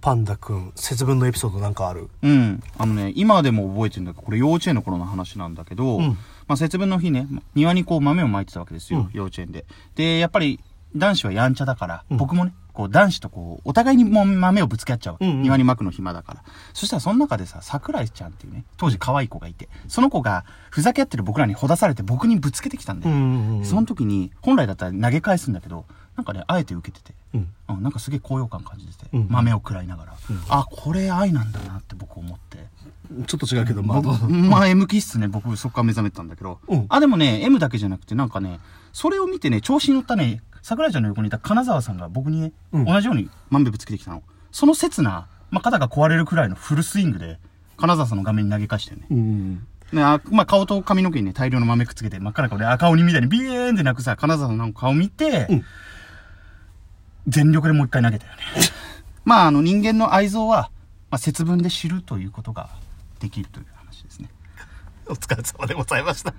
パンダくん、節分のエピソードなんかある？うん。あのね、今でも覚えてるんだけど、これ幼稚園の頃の話なんだけど、うんまあ節分の日ね、庭にこう豆をまいてたわけですよ、うん幼稚園で。で、やっぱり男子はやんちゃだから、うん僕もね、こう男子とこう、お互いにもう豆をぶつけ合っちゃう。うんうん庭にまくの暇だから。そしたらその中でさ、桜井ちゃんっていうね、当時可愛い子がいて、その子がふざけ合ってる僕らにほだされて僕にぶつけてきたんだよ。んその時に、本来だったら投げ返すんだけど、なんかね、あえて受けてて。うん。うん、なんかすげえ高揚感感じてて、うん豆を食らいながら、うんあ、これ愛なんだなって僕思って。ちょっと違うけど、まあ、僕まあ M 気質ね、僕そこから目覚めてたんだけど、うんあ、でもね、M だけじゃなくてなんかね、それを見てね、調子に乗ったね、桜井ちゃんの横にいた金沢さんが僕にね、うん同じように豆ぶつけてきたの。その刹那、まあ、肩が壊れるくらいのフルスイングで、金沢さんの画面に投げ返したよね。うん。ねあまあ、顔と髪の毛にね、大量の豆くっつけて、真っ赤な顔で赤鬼みたいにビーンって泣くさ、金沢さんの顔見て、うん全力でもう一回投げたよね。まあ、あの、人間の愛憎は、まあ、節分で知るということができるという話ですね。お疲れ様でございました。